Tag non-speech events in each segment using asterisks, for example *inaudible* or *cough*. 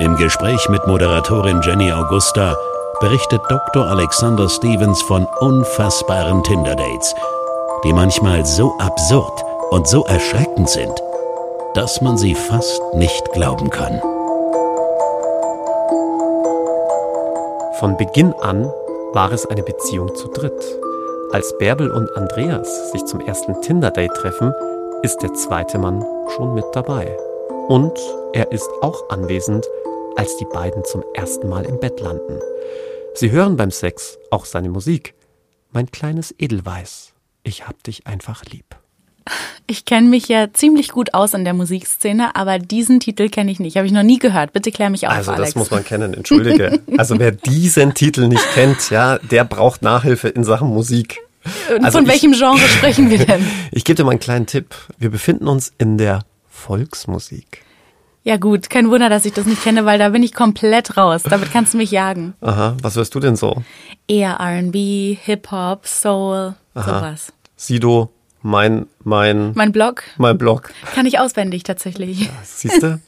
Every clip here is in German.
Im Gespräch mit Moderatorin Jenny Augusta berichtet Dr. Alexander Stevens von unfassbaren Tinder-Dates, die manchmal so absurd und so erschreckend sind, dass man sie fast nicht glauben kann. Von Beginn an war es eine Beziehung zu dritt. Als Bärbel und Andreas sich zum ersten Tinder-Date treffen, ist der zweite Mann schon mit dabei. Und er ist auch anwesend, als die beiden zum ersten Mal im Bett landen. Sie hören beim Sex auch seine Musik. Mein kleines Edelweiß, ich hab dich einfach lieb. Ich kenne mich ja ziemlich gut aus in der Musikszene, aber diesen Titel kenne ich nicht. Habe ich noch nie gehört. Bitte klär mich auf, Also Alex. das muss man kennen, entschuldige. *laughs* Also wer diesen Titel nicht kennt, ja, der braucht Nachhilfe in Sachen Musik. Und also Von ich- welchem Genre sprechen wir denn? *laughs* Ich gebe dir mal einen kleinen Tipp. Wir befinden uns in der Volksmusik. Ja gut, kein Wunder, dass ich das nicht kenne, weil da bin ich komplett raus. Damit kannst du mich jagen. Aha, was hörst du denn so? Eher R&B, Hip-Hop, Soul, sowas. Sido, mein, mein, Mein Blog mein Blog. kann ich auswendig tatsächlich. Siehst du?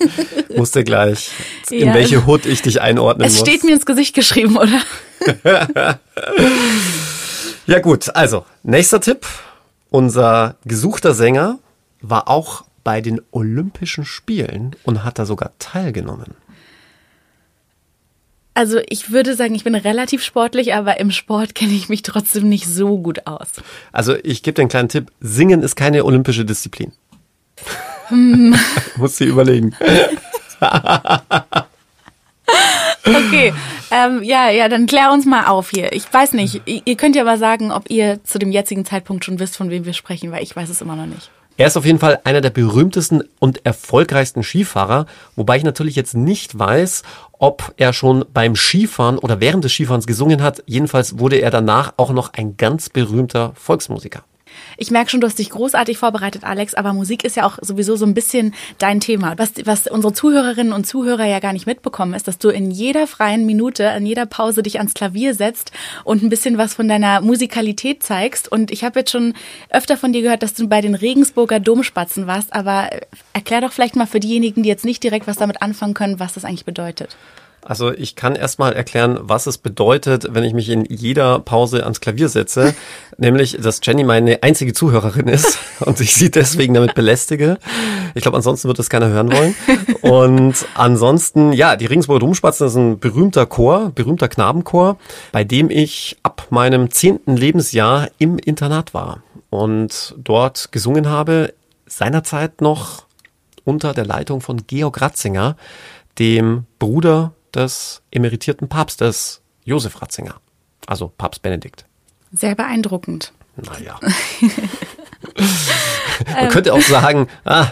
Wusste gleich, in Ja. welche Hood ich dich einordnen Es muss. steht mir ins Gesicht geschrieben, oder? *laughs* Ja gut, also nächster Tipp. Unser gesuchter Sänger war auch bei den Olympischen Spielen und hat da sogar teilgenommen. Also ich würde sagen, ich bin relativ sportlich, aber im Sport kenne ich mich trotzdem nicht so gut aus. Also ich gebe dir einen kleinen Tipp. Singen ist keine olympische Disziplin. Hm. *laughs* Muss sie überlegen. *laughs* Okay, ähm, ja, ja, dann klär uns mal auf hier. Ich weiß nicht, ihr ihr könnt ja aber sagen, ob ihr zu dem jetzigen Zeitpunkt schon wisst, von wem wir sprechen, weil ich weiß es immer noch nicht. Er ist auf jeden Fall einer der berühmtesten und erfolgreichsten Skifahrer, wobei ich natürlich jetzt nicht weiß, ob er schon beim Skifahren oder während des Skifahrens gesungen hat. Jedenfalls wurde er danach auch noch ein ganz berühmter Volksmusiker. Ich merke schon, du hast dich großartig vorbereitet, Alex, aber Musik ist ja auch sowieso so ein bisschen dein Thema. Was, was unsere Zuhörerinnen und Zuhörer ja gar nicht mitbekommen, ist, dass du in jeder freien Minute, in jeder Pause dich ans Klavier setzt und ein bisschen was von deiner Musikalität zeigst. Und ich habe jetzt schon öfter von dir gehört, dass du bei den Regensburger Domspatzen warst, aber äh, erklär doch vielleicht mal für diejenigen, die jetzt nicht direkt was damit anfangen können, was das eigentlich bedeutet. Also ich kann erstmal erklären, was es bedeutet, wenn ich mich in jeder Pause ans Klavier setze. *laughs* Nämlich, dass Jenny meine einzige Zuhörerin ist *laughs* und ich sie deswegen damit belästige. Ich glaube, ansonsten wird das keiner hören wollen. *laughs* Und ansonsten, ja, die Regensburger Domspatzen ist ein berühmter Chor, berühmter Knabenchor, bei dem ich ab meinem zehnten Lebensjahr im Internat war und dort gesungen habe, seinerzeit noch unter der Leitung von Georg Ratzinger, dem Bruder des emeritierten Papstes Josef Ratzinger, also Papst Benedikt. Sehr beeindruckend. Naja. *laughs* Man könnte auch sagen, ah,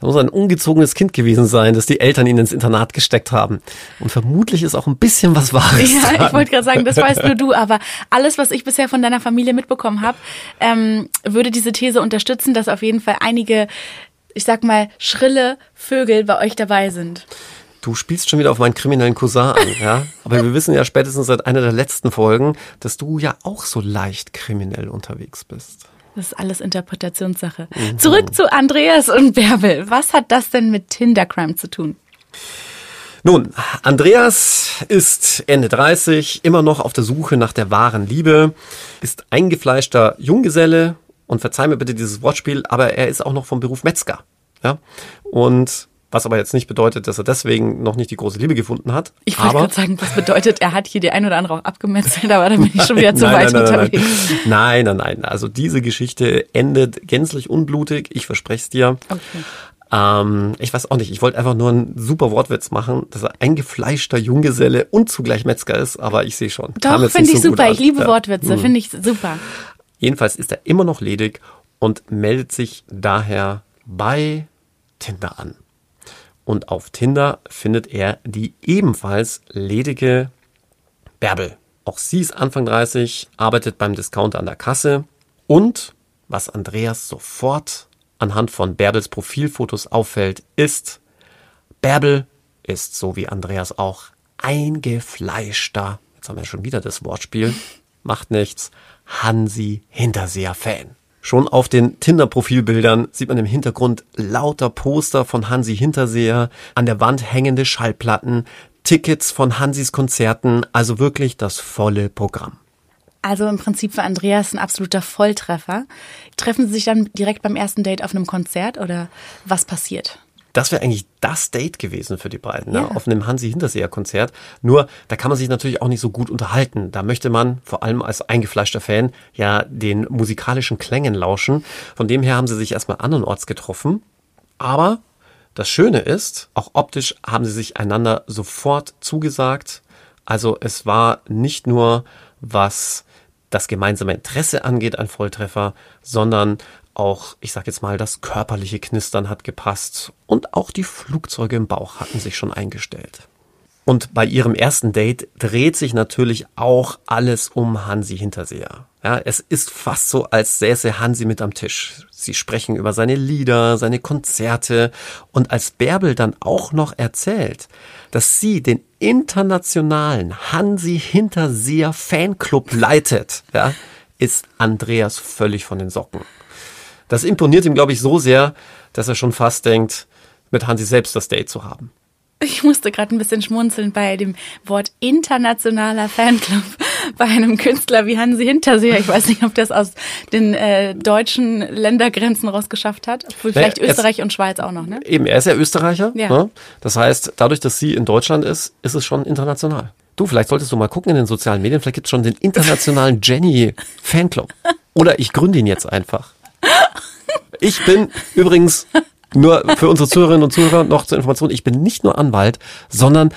da muss ein ungezogenes Kind gewesen sein, dass die Eltern ihn ins Internat gesteckt haben. Und vermutlich ist auch ein bisschen was Wahres Ja, dran. ich wollte gerade sagen, das weißt nur du, aber alles, was ich bisher von deiner Familie mitbekommen habe, ähm, würde diese These unterstützen, dass auf jeden Fall einige, ich sag mal, schrille Vögel bei euch dabei sind. Du spielst schon wieder auf meinen kriminellen Cousin an, ja? Aber wir wissen ja spätestens seit einer der letzten Folgen, dass du ja auch so leicht kriminell unterwegs bist. Das ist alles Interpretationssache. Zurück zu Andreas und Bärbel. Was hat das denn mit Tindercrime zu tun? Nun, Andreas ist Ende 30, immer noch auf der Suche nach der wahren Liebe, ist eingefleischter Junggeselle und verzeih mir bitte dieses Wortspiel, aber er ist auch noch vom Beruf Metzger. Ja? Und was aber jetzt nicht bedeutet, dass er deswegen noch nicht die große Liebe gefunden hat. Ich wollte gerade sagen, was bedeutet, er hat hier die ein oder andere auch abgemetzelt, aber da bin ich schon wieder *laughs* zu nein, weit nein, unterwegs. nein, nein, nein. Also diese Geschichte endet gänzlich unblutig. Ich verspreche es dir. Okay. Ähm, ich weiß auch nicht. Ich wollte einfach nur einen super Wortwitz machen, dass er eingefleischter Junggeselle und zugleich Metzger ist. Aber ich sehe schon. Doch, finde ich so super. Ich liebe. Wortwitze, finde ich super. Jedenfalls ist er immer noch ledig und meldet sich daher bei Tinder an. Und auf Tinder findet er die ebenfalls ledige Bärbel. Auch sie ist Anfang 30, arbeitet beim Discounter an der Kasse und was Andreas sofort anhand von Bärbels Profilfotos auffällt, ist, Bärbel ist so wie Andreas auch eingefleischter, jetzt haben wir schon wieder das Wortspiel, macht nichts, Hansi Hinterseher-Fan. Schon auf den Tinder-Profilbildern sieht man im Hintergrund lauter Poster von Hansi Hinterseher, an der Wand hängende Schallplatten, Tickets von Hansis Konzerten, also wirklich das volle Programm. Also im Prinzip für Andreas ein absoluter Volltreffer. Treffen Sie sich dann direkt beim ersten Date auf einem Konzert oder was passiert? Das wäre eigentlich das Date gewesen für die beiden, ne? Ja. auf einem Hansi Hinterseher Konzert. Nur, da kann man sich natürlich auch nicht so gut unterhalten. Da möchte man, vor allem als eingefleischter Fan, ja den musikalischen Klängen lauschen. Von dem her haben sie sich erstmal andernorts getroffen. Aber das Schöne ist, auch optisch haben sie sich einander sofort zugesagt. Also es war nicht nur, was das gemeinsame Interesse angeht, ein Volltreffer, sondern auch, ich sag jetzt mal, das körperliche Knistern hat gepasst und auch die Flugzeuge im Bauch hatten sich schon eingestellt. Und bei ihrem ersten Date dreht sich natürlich auch alles um Hansi Hinterseher. Ja, es ist fast so, als säße Hansi mit am Tisch. Sie sprechen über seine Lieder, seine Konzerte und als Bärbel dann auch noch erzählt, dass sie den internationalen Hansi Hinterseher Fanclub leitet, ja, ist Andreas völlig von den Socken. Das imponiert ihm, glaube ich, so sehr, dass er schon fast denkt, mit Hansi selbst das Date zu haben. Ich musste gerade ein bisschen schmunzeln bei dem Wort internationaler Fanclub *laughs* bei einem Künstler wie Hansi Hinterseher. Ich weiß nicht, ob das aus den äh, deutschen Ländergrenzen rausgeschafft hat. Obwohl Vielleicht Naja, Österreich und Schweiz auch noch, ne? Eben, er ist ja Österreicher. Ja. Ne? Das heißt, dadurch, dass sie in Deutschland ist, ist es schon international. Du, vielleicht solltest du mal gucken in den sozialen Medien, vielleicht gibt es schon den internationalen *laughs* Jenny Fanclub. Oder ich gründe ihn jetzt einfach. Ich bin übrigens nur für unsere Zuhörerinnen und Zuhörer noch zur Information, ich bin nicht nur Anwalt, sondern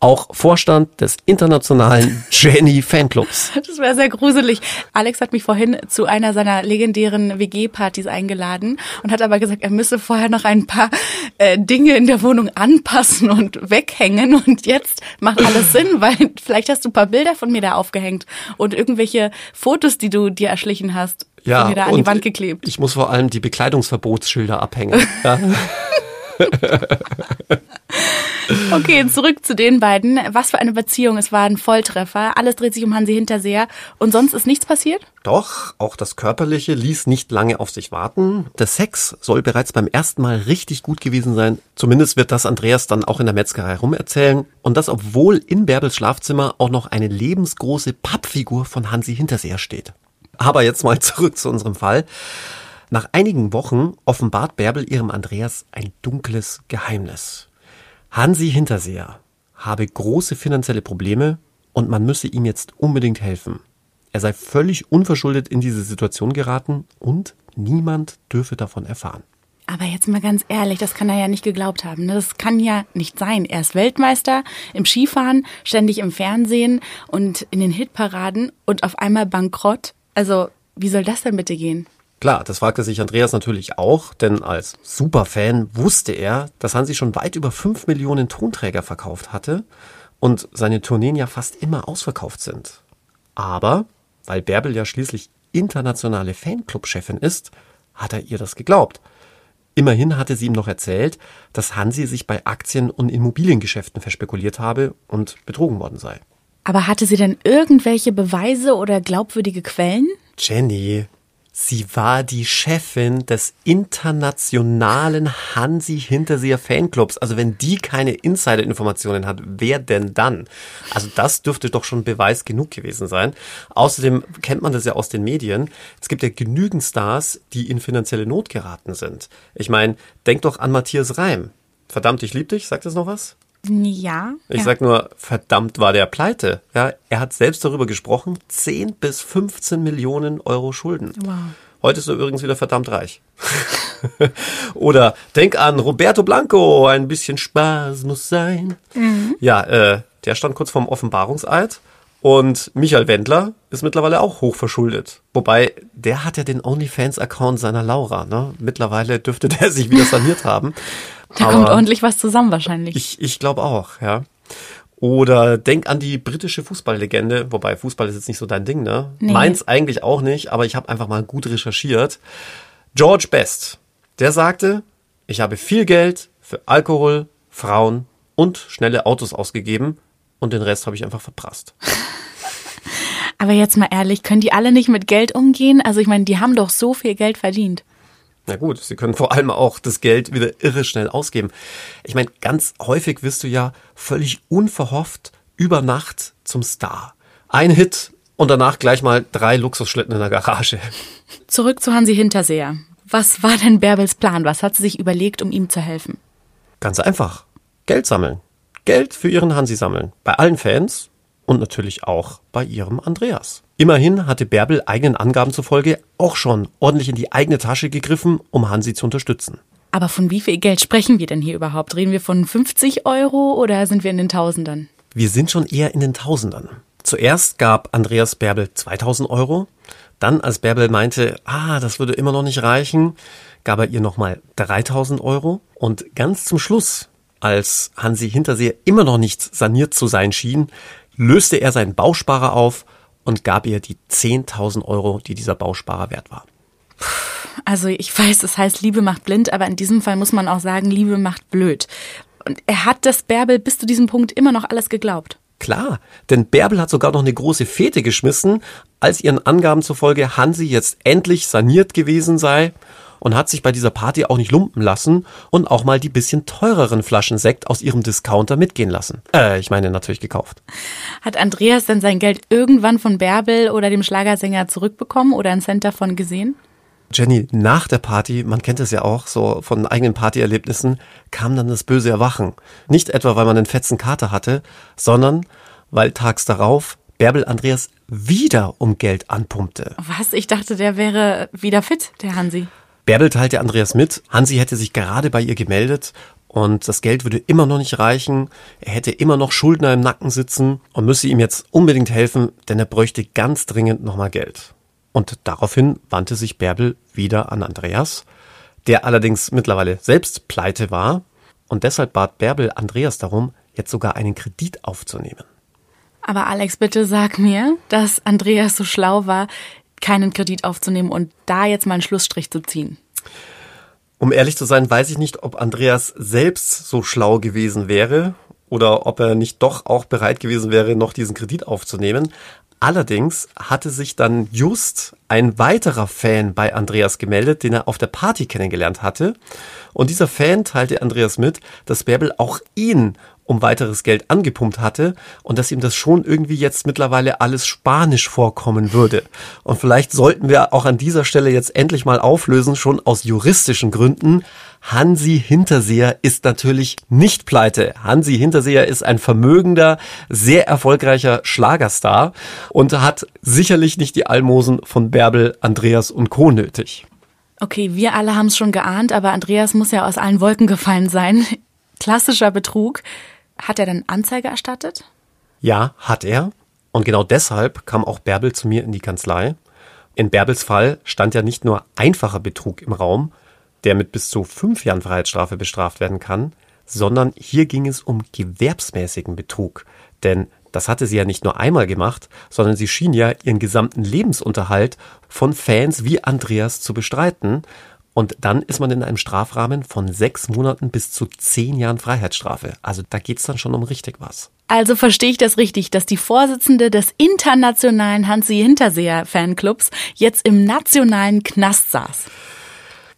auch Vorstand des internationalen Jenny Fanclubs. Das wäre sehr gruselig. Alex hat mich vorhin zu einer seiner legendären WG-Partys eingeladen und hat aber gesagt, er müsse vorher noch ein paar äh, Dinge in der Wohnung anpassen und weghängen. Und jetzt macht alles Sinn, weil vielleicht hast du ein paar Bilder von mir da aufgehängt und irgendwelche Fotos, die du dir erschlichen hast, mir da an die Wand geklebt. Ich muss vor allem die Bekleidungsverbotsschilder abhängen. *laughs* Ja. Okay, zurück zu den beiden. Was für eine Beziehung. Es war ein Volltreffer. Alles dreht sich um Hansi Hinterseher. Und sonst ist nichts passiert? Doch, auch das Körperliche ließ nicht lange auf sich warten. Der Sex soll bereits beim ersten Mal richtig gut gewesen sein. Zumindest wird das Andreas dann auch in der Metzgerei rumerzählen. Und das, obwohl in Bärbels Schlafzimmer auch noch eine lebensgroße Pappfigur von Hansi Hinterseher steht. Aber jetzt mal *laughs* zurück zu unserem Fall. Nach einigen Wochen offenbart Bärbel ihrem Andreas ein dunkles Geheimnis. Hansi Hinterseher habe große finanzielle Probleme und man müsse ihm jetzt unbedingt helfen. Er sei völlig unverschuldet in diese Situation geraten und niemand dürfe davon erfahren. Aber jetzt mal ganz ehrlich, das kann er ja nicht geglaubt haben. ne? Das kann ja nicht sein. Er ist Weltmeister im Skifahren, ständig im Fernsehen und in den Hitparaden und auf einmal bankrott. Also, wie soll das denn bitte gehen? Klar, das fragte sich Andreas natürlich auch, denn als Superfan wusste er, dass Hansi schon weit über 5 Millionen Tonträger verkauft hatte und seine Tourneen ja fast immer ausverkauft sind. Aber, weil Bärbel ja schließlich internationale Fanclub-Chefin ist, hat er ihr das geglaubt. Immerhin hatte sie ihm noch erzählt, dass Hansi sich bei Aktien- und Immobiliengeschäften verspekuliert habe und betrogen worden sei. Aber hatte sie denn irgendwelche Beweise oder glaubwürdige Quellen? Jenny, sie war die Chefin des internationalen Hansi Hinterseher Fanclubs. Also wenn die keine Insider-Informationen hat, wer denn dann? Also das dürfte doch schon Beweis genug gewesen sein. Außerdem kennt man das ja aus den Medien. Es gibt ja genügend Stars, die in finanzielle Not geraten sind. Ich meine, denk doch an Matthias Reim. Verdammt, ich lieb dich, sagt das noch was? Ja. Ich ja. sag nur, verdammt war der pleite. Ja, er hat selbst darüber gesprochen, 10 bis 15 Millionen Euro Schulden. Wow. Heute ist er übrigens wieder verdammt reich. *laughs* Oder denk an Roberto Blanco, ein bisschen Spaß muss sein. Ja, äh, der stand kurz vorm Offenbarungseid Und Michael Wendler ist mittlerweile auch hochverschuldet. Wobei, der hat ja den OnlyFans-Account seiner Laura. Ne? Mittlerweile dürfte der *laughs* sich wieder saniert haben. Da kommt ordentlich was zusammen wahrscheinlich. Ich, ich glaube auch, ja. Oder denk an die britische Fußballlegende, wobei Fußball ist jetzt nicht so dein Ding, ne? Nee. Meins eigentlich auch nicht, aber ich habe einfach mal gut recherchiert. George Best, der sagte, ich habe viel Geld für Alkohol, Frauen und schnelle Autos ausgegeben und den Rest habe ich einfach verprasst. *laughs* Aber jetzt mal ehrlich, können die alle nicht mit Geld umgehen? Also ich meine, die haben doch so viel Geld verdient. Na gut, sie können vor allem auch das Geld wieder irre schnell ausgeben. Ich meine, ganz häufig wirst du ja völlig unverhofft über Nacht zum Star. Ein Hit und danach gleich mal drei Luxusschlitten in der Garage. Zurück zu Hansi Hinterseher. Was war denn Bärbels Plan? Was hat sie sich überlegt, um ihm zu helfen? Ganz einfach. Geld sammeln. Geld für ihren Hansi sammeln. Bei allen Fans und natürlich auch bei ihrem Andreas. Immerhin hatte Bärbel eigenen Angaben zufolge auch schon ordentlich in die eigene Tasche gegriffen, um Hansi zu unterstützen. Aber von wie viel Geld sprechen wir denn hier überhaupt? Reden wir von 50 Euro oder sind wir in den Tausendern? Wir sind schon eher in den Tausendern. Zuerst gab Andreas Bärbel 2000 Euro. Dann, als Bärbel meinte, ah, das würde immer noch nicht reichen, gab er ihr nochmal 3000 Euro. Und ganz zum Schluss, als Hansi Hinterseher immer noch nicht saniert zu sein schien, löste er seinen Bausparer auf und gab ihr die 10.000 Euro, die dieser Bausparer wert war. Also ich weiß, es heißt Liebe macht blind, aber in diesem Fall muss man auch sagen, Liebe macht blöd. Und er hat das Bärbel bis zu diesem Punkt immer noch alles geglaubt. Klar, denn Bärbel hat sogar noch eine große Fete geschmissen, als ihren Angaben zufolge Hansi jetzt endlich saniert gewesen sei und hat sich bei dieser Party auch nicht lumpen lassen und auch mal die bisschen teureren Flaschen Sekt aus ihrem Discounter mitgehen lassen. Äh, ich meine natürlich gekauft. Hat Andreas denn sein Geld irgendwann von Bärbel oder dem Schlagersänger zurückbekommen oder ein Cent davon gesehen? Jenny, nach der Party, man kennt es ja auch so von eigenen Partyerlebnissen, kam dann das böse Erwachen. Nicht etwa, weil man einen fetzen Kater hatte, sondern weil tags darauf Bärbel Andreas wieder um Geld anpumpte. Was? Ich dachte, der wäre wieder fit, der Hansi. Bärbel teilte Andreas mit, Hansi hätte sich gerade bei ihr gemeldet und das Geld würde immer noch nicht reichen. Er hätte immer noch Schuldner im Nacken sitzen und müsse ihm jetzt unbedingt helfen, denn er bräuchte ganz dringend nochmal Geld. Und daraufhin wandte sich Bärbel wieder an Andreas, der allerdings mittlerweile selbst pleite war. Und deshalb bat Bärbel Andreas darum, jetzt sogar einen Kredit aufzunehmen. Aber Alex, bitte sag mir, dass Andreas so schlau war, keinen Kredit aufzunehmen und da jetzt mal einen Schlussstrich zu ziehen. Um ehrlich zu sein, weiß ich nicht, ob Andreas selbst so schlau gewesen wäre oder ob er nicht doch auch bereit gewesen wäre, noch diesen Kredit aufzunehmen. Allerdings hatte sich dann just ein weiterer Fan bei Andreas gemeldet, den er auf der Party kennengelernt hatte. Und dieser Fan teilte Andreas mit, dass Bärbel auch ihn um weiteres Geld angepumpt hatte und dass ihm das schon irgendwie jetzt mittlerweile alles spanisch vorkommen würde. Und vielleicht sollten wir auch an dieser Stelle jetzt endlich mal auflösen, schon aus juristischen Gründen. Hansi Hinterseher ist natürlich nicht pleite. Hansi Hinterseher ist ein vermögender, sehr erfolgreicher Schlagerstar und hat sicherlich nicht die Almosen von Bärbel, Andreas und Co. nötig. Okay, wir alle haben es schon geahnt, aber Andreas muss ja aus allen Wolken gefallen sein. Klassischer Betrug. Hat er dann Anzeige erstattet? Ja, hat er. Und genau deshalb kam auch Bärbel zu mir in die Kanzlei. In Bärbels Fall stand ja nicht nur einfacher Betrug im Raum, der mit bis zu fünf Jahren Freiheitsstrafe bestraft werden kann, sondern hier ging es um gewerbsmäßigen Betrug. Denn das hatte sie ja nicht nur einmal gemacht, sondern sie schien ja ihren gesamten Lebensunterhalt von Fans wie Andreas zu bestreiten. Und dann ist man in einem Strafrahmen von sechs Monaten bis zu zehn Jahren Freiheitsstrafe. Also da geht's dann schon um richtig was. Also verstehe ich das richtig, dass die Vorsitzende des internationalen Hansi Hinterseher Fanclubs jetzt im nationalen Knast saß.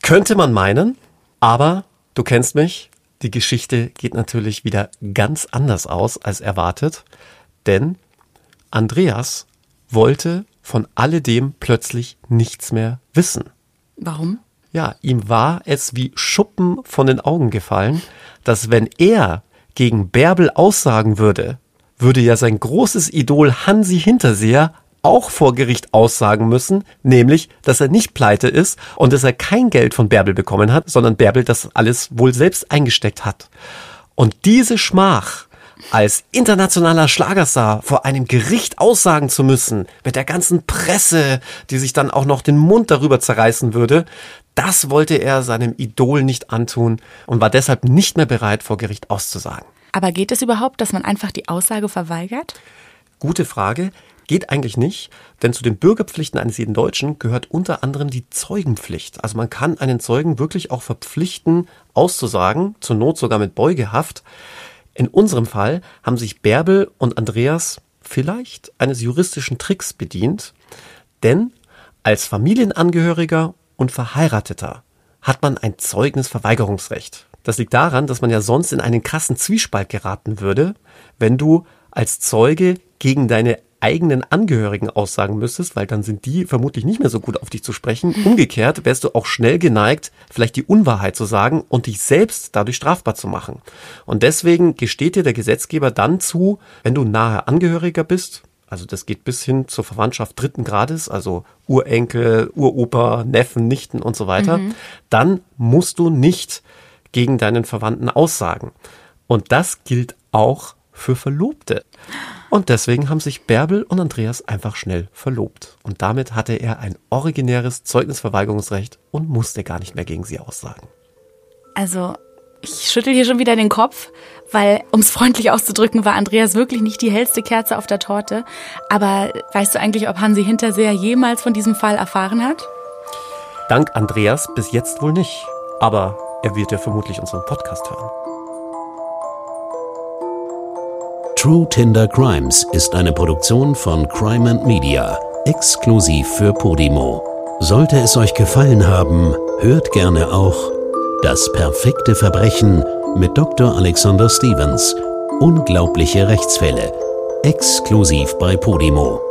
Könnte man meinen, aber du kennst mich, die Geschichte geht natürlich wieder ganz anders aus als erwartet, denn Andreas wollte von alledem plötzlich nichts mehr wissen. Warum? Ja, ihm war es wie Schuppen von den Augen gefallen, dass wenn er gegen Bärbel aussagen würde, würde ja sein großes Idol Hansi Hinterseher auch vor Gericht aussagen müssen, nämlich, dass er nicht pleite ist und dass er kein Geld von Bärbel bekommen hat, sondern Bärbel das alles wohl selbst eingesteckt hat. Und diese Schmach als internationaler Schlagerstar vor einem Gericht aussagen zu müssen, mit der ganzen Presse, die sich dann auch noch den Mund darüber zerreißen würde, das wollte er seinem Idol nicht antun und war deshalb nicht mehr bereit, vor Gericht auszusagen. Aber geht es überhaupt, dass man einfach die Aussage verweigert? Gute Frage. Geht eigentlich nicht, denn zu den Bürgerpflichten eines jeden Deutschen gehört unter anderem die Zeugenpflicht. Also man kann einen Zeugen wirklich auch verpflichten, auszusagen, zur Not sogar mit Beugehaft. In unserem Fall haben sich Bärbel und Andreas vielleicht eines juristischen Tricks bedient, denn als Familienangehöriger und Verheirateter hat man ein Zeugnisverweigerungsrecht. Das liegt daran, dass man ja sonst in einen krassen Zwiespalt geraten würde, wenn du als Zeuge gegen deine eigenen Angehörigen aussagen müsstest, weil dann sind die vermutlich nicht mehr so gut auf dich zu sprechen. Umgekehrt wärst du auch schnell geneigt, vielleicht die Unwahrheit zu sagen und dich selbst dadurch strafbar zu machen. Und deswegen gesteht dir der Gesetzgeber dann zu, wenn du nahe Angehöriger bist, also das geht bis hin zur Verwandtschaft dritten Grades, also Urenkel, Uropa, Neffen, Nichten und so weiter, mhm. dann musst du nicht gegen deinen Verwandten aussagen. Und das gilt auch für Verlobte. Und deswegen haben sich Bärbel und Andreas einfach schnell verlobt. Und damit hatte er ein originäres Zeugnisverweigerungsrecht und musste gar nicht mehr gegen sie aussagen. Also, ich schüttel hier schon wieder den Kopf, weil, um es freundlich auszudrücken, war Andreas wirklich nicht die hellste Kerze auf der Torte. Aber weißt du eigentlich, ob Hansi Hinterseher jemals von diesem Fall erfahren hat? Dank Andreas bis jetzt wohl nicht. Aber er wird ja vermutlich unseren Podcast hören. True Tinder Crimes ist eine Produktion von Crime and Media, exklusiv für Podimo. Sollte es euch gefallen haben, hört gerne auch Das perfekte Verbrechen mit Dr. Alexander Stevens. Unglaubliche Rechtsfälle. Exklusiv bei Podimo.